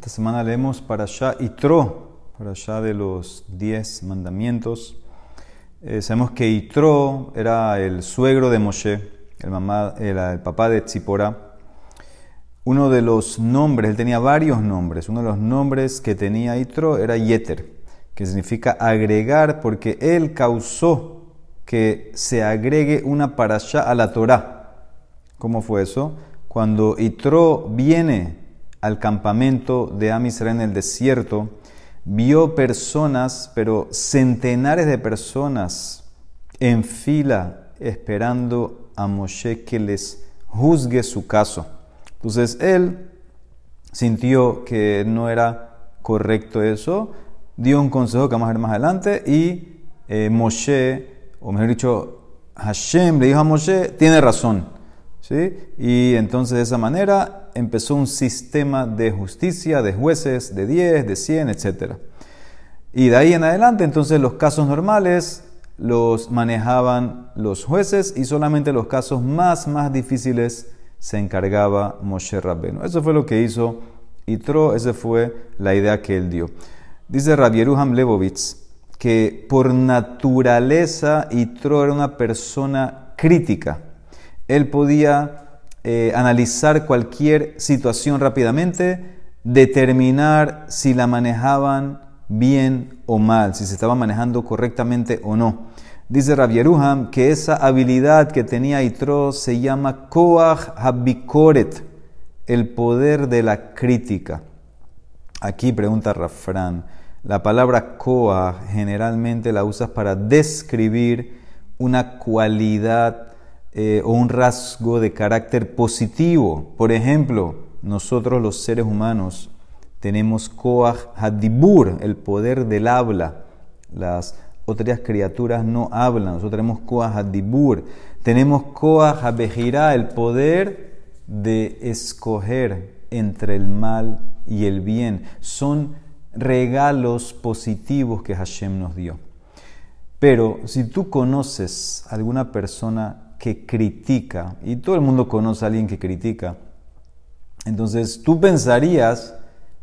Esta semana leemos para allá Itro, para allá de los diez mandamientos. Eh, sabemos que Itro era el suegro de Moshe, el, papá de Tzipora. Uno de los nombres, él tenía varios nombres. Uno de los nombres que tenía Itro era Yeter, que significa agregar, porque él causó que se agregue una para allá a la Torah. ¿Cómo fue eso? Cuando Itro viene al campamento de Amisra en el desierto, vio personas, pero centenares de personas en fila esperando a Moshe que les juzgue su caso. Entonces él sintió que no era correcto eso, dio un consejo que vamos a ver más adelante y eh, Moshe, o mejor dicho, Hashem le dijo a Moshe, tiene razón y entonces de esa manera empezó un sistema de justicia, de jueces, de 10, de 100, etc. Y de ahí en adelante, entonces los casos normales los manejaban los jueces y solamente los casos más, más difíciles se encargaba Moshe Rabbenu. Eso fue lo que hizo Itro, esa fue la idea que él dio. Dice Rabieruham Lebovitz que por naturaleza Itro era una persona crítica él podía eh, analizar cualquier situación rápidamente, determinar si la manejaban bien o mal, si se estaba manejando correctamente o no. Dice Rabieruham que esa habilidad que tenía Itro se llama Koach Habikoret, el poder de la crítica. Aquí pregunta Rafran, la palabra Koach generalmente la usas para describir una cualidad eh, o un rasgo de carácter positivo. Por ejemplo, nosotros los seres humanos tenemos Koach Hadibur, el poder del habla. Las otras criaturas no hablan, nosotros tenemos Koach Hadibur. Tenemos Koach Habejirá, el poder de escoger entre el mal y el bien. Son regalos positivos que Hashem nos dio. Pero si tú conoces a alguna persona que critica, y todo el mundo conoce a alguien que critica, entonces tú pensarías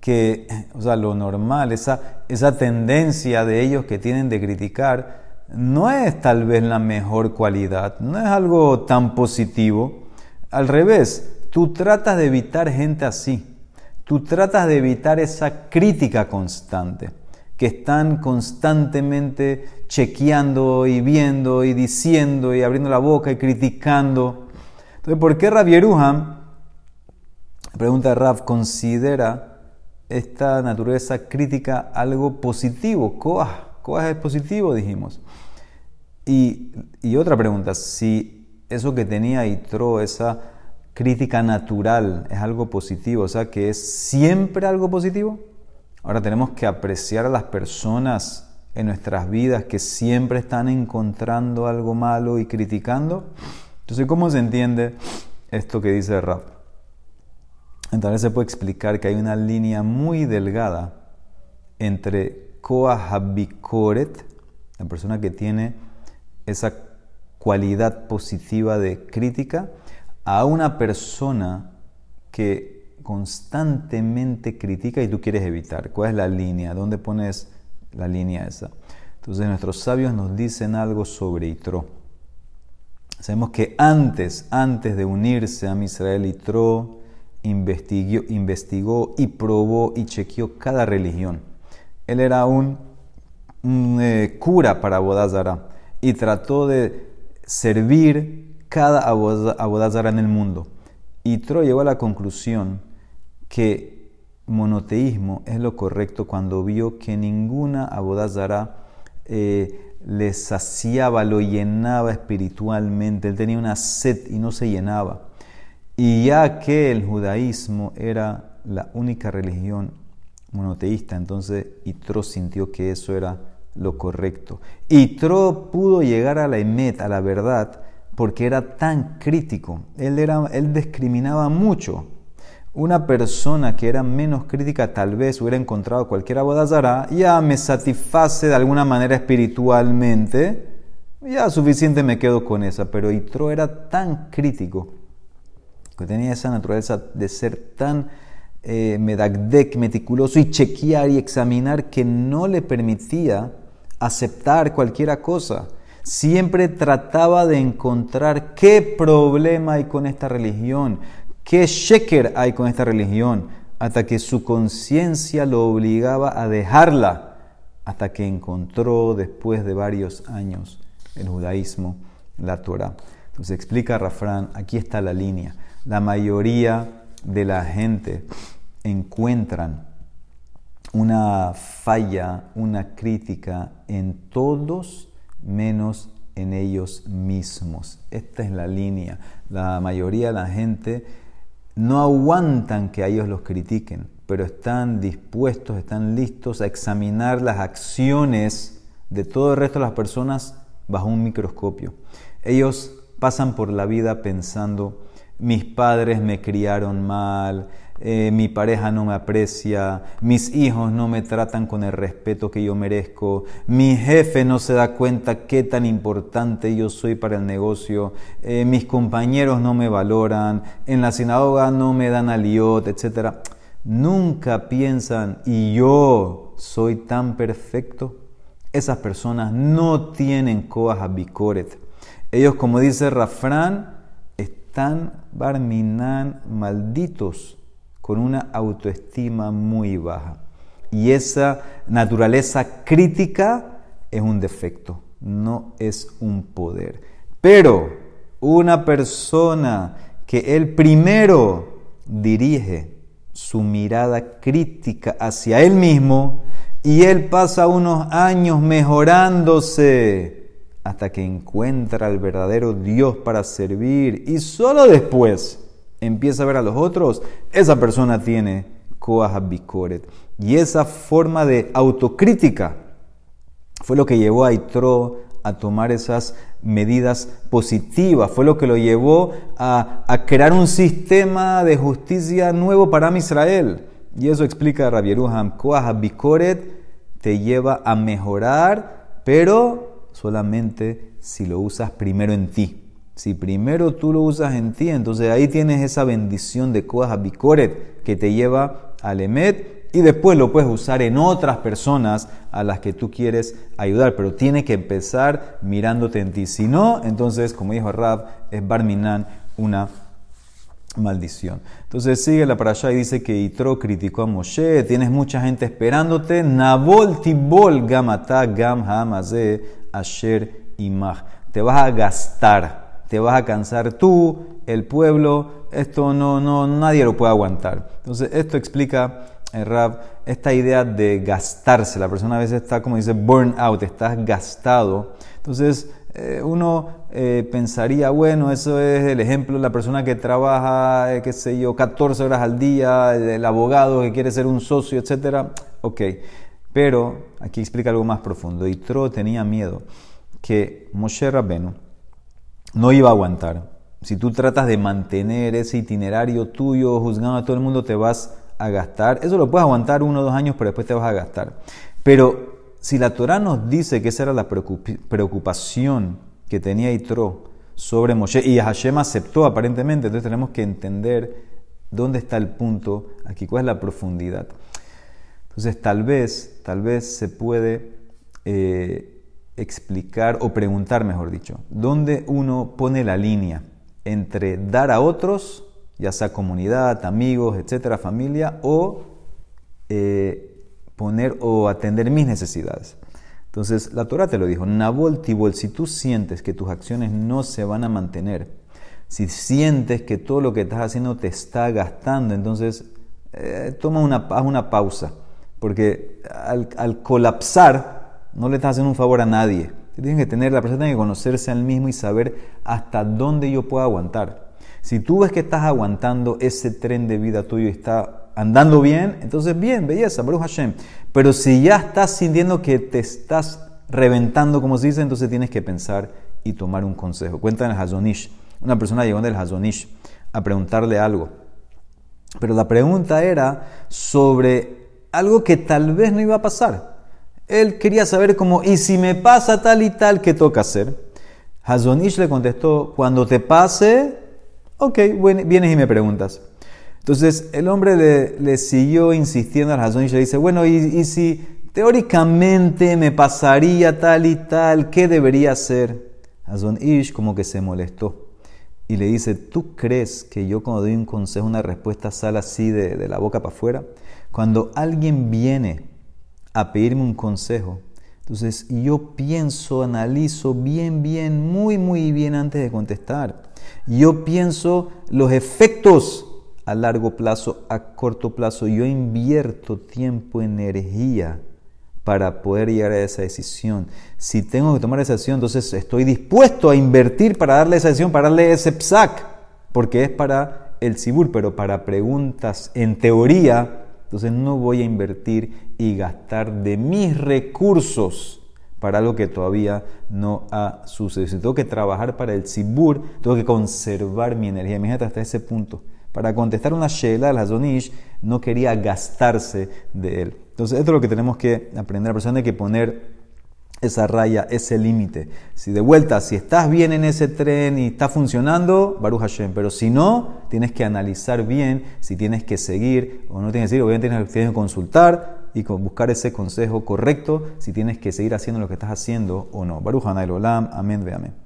que, o sea, lo normal, esa, esa tendencia de ellos que tienen de criticar, no es tal vez la mejor cualidad, no es algo tan positivo. Al revés, tú tratas de evitar gente así, tú tratas de evitar esa crítica constante que están constantemente chequeando y viendo y diciendo y abriendo la boca y criticando. Entonces, ¿por qué Rav Yeruham, pregunta Rav, considera esta naturaleza crítica algo positivo? Koah, es positivo, dijimos. Y, y, otra pregunta, si eso que tenía Itro, esa crítica natural, es algo positivo, o sea, que es siempre algo positivo. Ahora tenemos que apreciar a las personas en nuestras vidas que siempre están encontrando algo malo y criticando. Entonces, ¿cómo se entiende esto que dice Rab? Entonces se puede explicar que hay una línea muy delgada entre Koahabikoret, la persona que tiene esa cualidad positiva de crítica, a una persona que constantemente critica y tú quieres evitar. ¿Cuál es la línea? ¿Dónde pones la línea esa? Entonces nuestros sabios nos dicen algo sobre Itro. Sabemos que antes, antes de unirse a Israel, Itro investigó, investigó y probó y chequeó cada religión. Él era un, eh, cura para Abodazara y trató de servir cada Abodazara en el mundo. Itro llegó a la conclusión que monoteísmo es lo correcto cuando vio que ninguna abodazara eh, le saciaba, lo llenaba espiritualmente. Él tenía una sed y no se llenaba. Y ya que el judaísmo era la única religión monoteísta, entonces Itro sintió que eso era lo correcto. Itro pudo llegar a la emet, a la verdad, porque era tan crítico. Él, era, él discriminaba mucho una persona que era menos crítica tal vez hubiera encontrado cualquier abodazara, ya me satisface de alguna manera espiritualmente, ya suficiente me quedo con esa. Pero Itro era tan crítico, que tenía esa naturaleza de ser tan eh, medagdek, meticuloso y chequear y examinar que no le permitía aceptar cualquier cosa. Siempre trataba de encontrar qué problema hay con esta religión, qué sheker hay con esta religión, hasta que su conciencia lo obligaba a dejarla, hasta que encontró después de varios años el judaísmo, la Torah. Entonces explica Rafran, aquí está la línea. La mayoría de la gente encuentran una falla, una crítica en todos menos en ellos mismos. Esta es la línea. La mayoría de la gente no aguantan que a ellos los critiquen, pero están dispuestos, están listos a examinar las acciones de todo el resto de las personas bajo un microscopio. Ellos pasan por la vida pensando, mis padres me criaron mal, eh, mi pareja no me aprecia, mis hijos no me tratan con el respeto que yo merezco, mi jefe no se da cuenta qué tan importante yo soy para el negocio, eh, mis compañeros no me valoran, en la sinagoga no me dan aliot, etc. Nunca piensan, y yo soy tan perfecto. Esas personas no tienen coas a bicoret. Ellos, como dice Rafrán, están barminan malditos con una autoestima muy baja. Y esa naturaleza crítica es un defecto, no es un poder. Pero una persona que él primero dirige su mirada crítica hacia él mismo y él pasa unos años mejorándose hasta que encuentra al verdadero Dios para servir y solo después empieza a ver a los otros, esa persona tiene Koah Bikoret. Y esa forma de autocrítica fue lo que llevó a Itro a tomar esas medidas positivas, fue lo que lo llevó a, crear un sistema de justicia nuevo para Israel. Y eso explica Rabbi Yeruham, Koah Bikoret te lleva a mejorar, pero solamente si lo usas primero en ti. Si primero tú lo usas en ti, entonces ahí tienes esa bendición de Koah Bikoret que te lleva al Emet y después lo puedes usar en otras personas a las que tú quieres ayudar, pero tiene que empezar mirándote en ti. Si no, entonces, como dijo Rab, es Barminan una maldición. Entonces sigue la para allá y dice que Itro criticó a Moshe, tienes mucha gente esperándote, Nabol Tibol Gamata Gam Hamaze Asher Imach. Te vas a gastar te vas a cansar tú, el pueblo, esto no, no, nadie lo puede aguantar. Entonces, esto explica el Rab esta idea de gastarse. La persona a veces está, como dice, burn out, estás gastado. Entonces, eh, uno eh, pensaría, bueno, eso es el ejemplo la persona que trabaja, eh, qué sé yo, 14 horas al día, el abogado que quiere ser un socio, etc. Ok, pero aquí explica algo más profundo. Y Tro tenía miedo que Moshe Rabbenu, no iba a aguantar. Si tú tratas de mantener ese itinerario tuyo juzgando a todo el mundo, te vas a gastar. Eso lo puedes aguantar uno o dos años, pero después te vas a gastar. Pero si la Torah nos dice que esa era la preocupación que tenía Itro sobre Moshe, y Hashem aceptó aparentemente, entonces tenemos que entender dónde está el punto aquí, cuál es la profundidad. Entonces tal vez, tal vez se puede... Eh, explicar o preguntar, mejor dicho, dónde uno pone la línea entre dar a otros, ya sea comunidad, amigos, etcétera, familia, o eh, poner o atender mis necesidades. Entonces, la Torah te lo dijo, Nabol Tibol, si tú sientes que tus acciones no se van a mantener, si sientes que todo lo que estás haciendo te está gastando, entonces eh, toma una, una pausa, porque al colapsar, no le estás haciendo un favor a nadie. Tienes que tener, la persona tiene que conocerse al mismo y saber hasta dónde yo puedo aguantar. Si tú ves que estás aguantando ese tren de vida tuyo y está andando bien, entonces bien, belleza, Baruch Hashem. Pero si ya estás sintiendo que te estás reventando, como se dice, entonces tienes que pensar y tomar un consejo. Cuenta en el Hazonish. Una persona llegó en el Hazonish a preguntarle algo. Pero la pregunta era sobre algo que tal vez no iba a pasar. Él quería saber cómo, y si me pasa tal y tal, ¿qué toca hacer? Hazonish le contestó, cuando te pase, ok, vienes y me preguntas. Entonces el hombre le, siguió insistiendo al Hazon y le dice, bueno, y, si teóricamente me pasaría tal y tal, ¿qué debería hacer? Hazon Ish como que se molestó y le dice, ¿tú crees que yo cuando doy un consejo, una respuesta sale así de, de la boca para afuera? Cuando alguien viene a pedirme un consejo, entonces yo pienso, analizo bien, bien, muy, muy bien antes de contestar. Yo pienso los efectos a largo plazo, a corto plazo. Yo invierto tiempo, energía para poder llegar a esa decisión. Si tengo que tomar esa decisión, entonces estoy dispuesto a invertir para darle esa decisión, para darle ese psac, porque es para el Sibur, pero para preguntas en teoría, entonces no voy a invertir y gastar de mis recursos para algo que todavía no ha sucedido. Si tengo que trabajar para el Sibur, tengo que conservar mi energía. Imagínate hasta ese punto. Para contestar una Sheila, la Zonish no quería gastarse de él. Entonces, esto es lo que tenemos que aprender. La persona hay que poner esa raya, ese límite. Si de vuelta, si estás bien en ese tren y está funcionando, Baruch Hashem. Pero si no, tienes que analizar bien si tienes que seguir o no tienes que seguir. Obviamente tienes que consultar y buscar ese consejo correcto si tienes que seguir haciendo lo que estás haciendo o no. Baruch Hanay Olam. Amén, ve amén.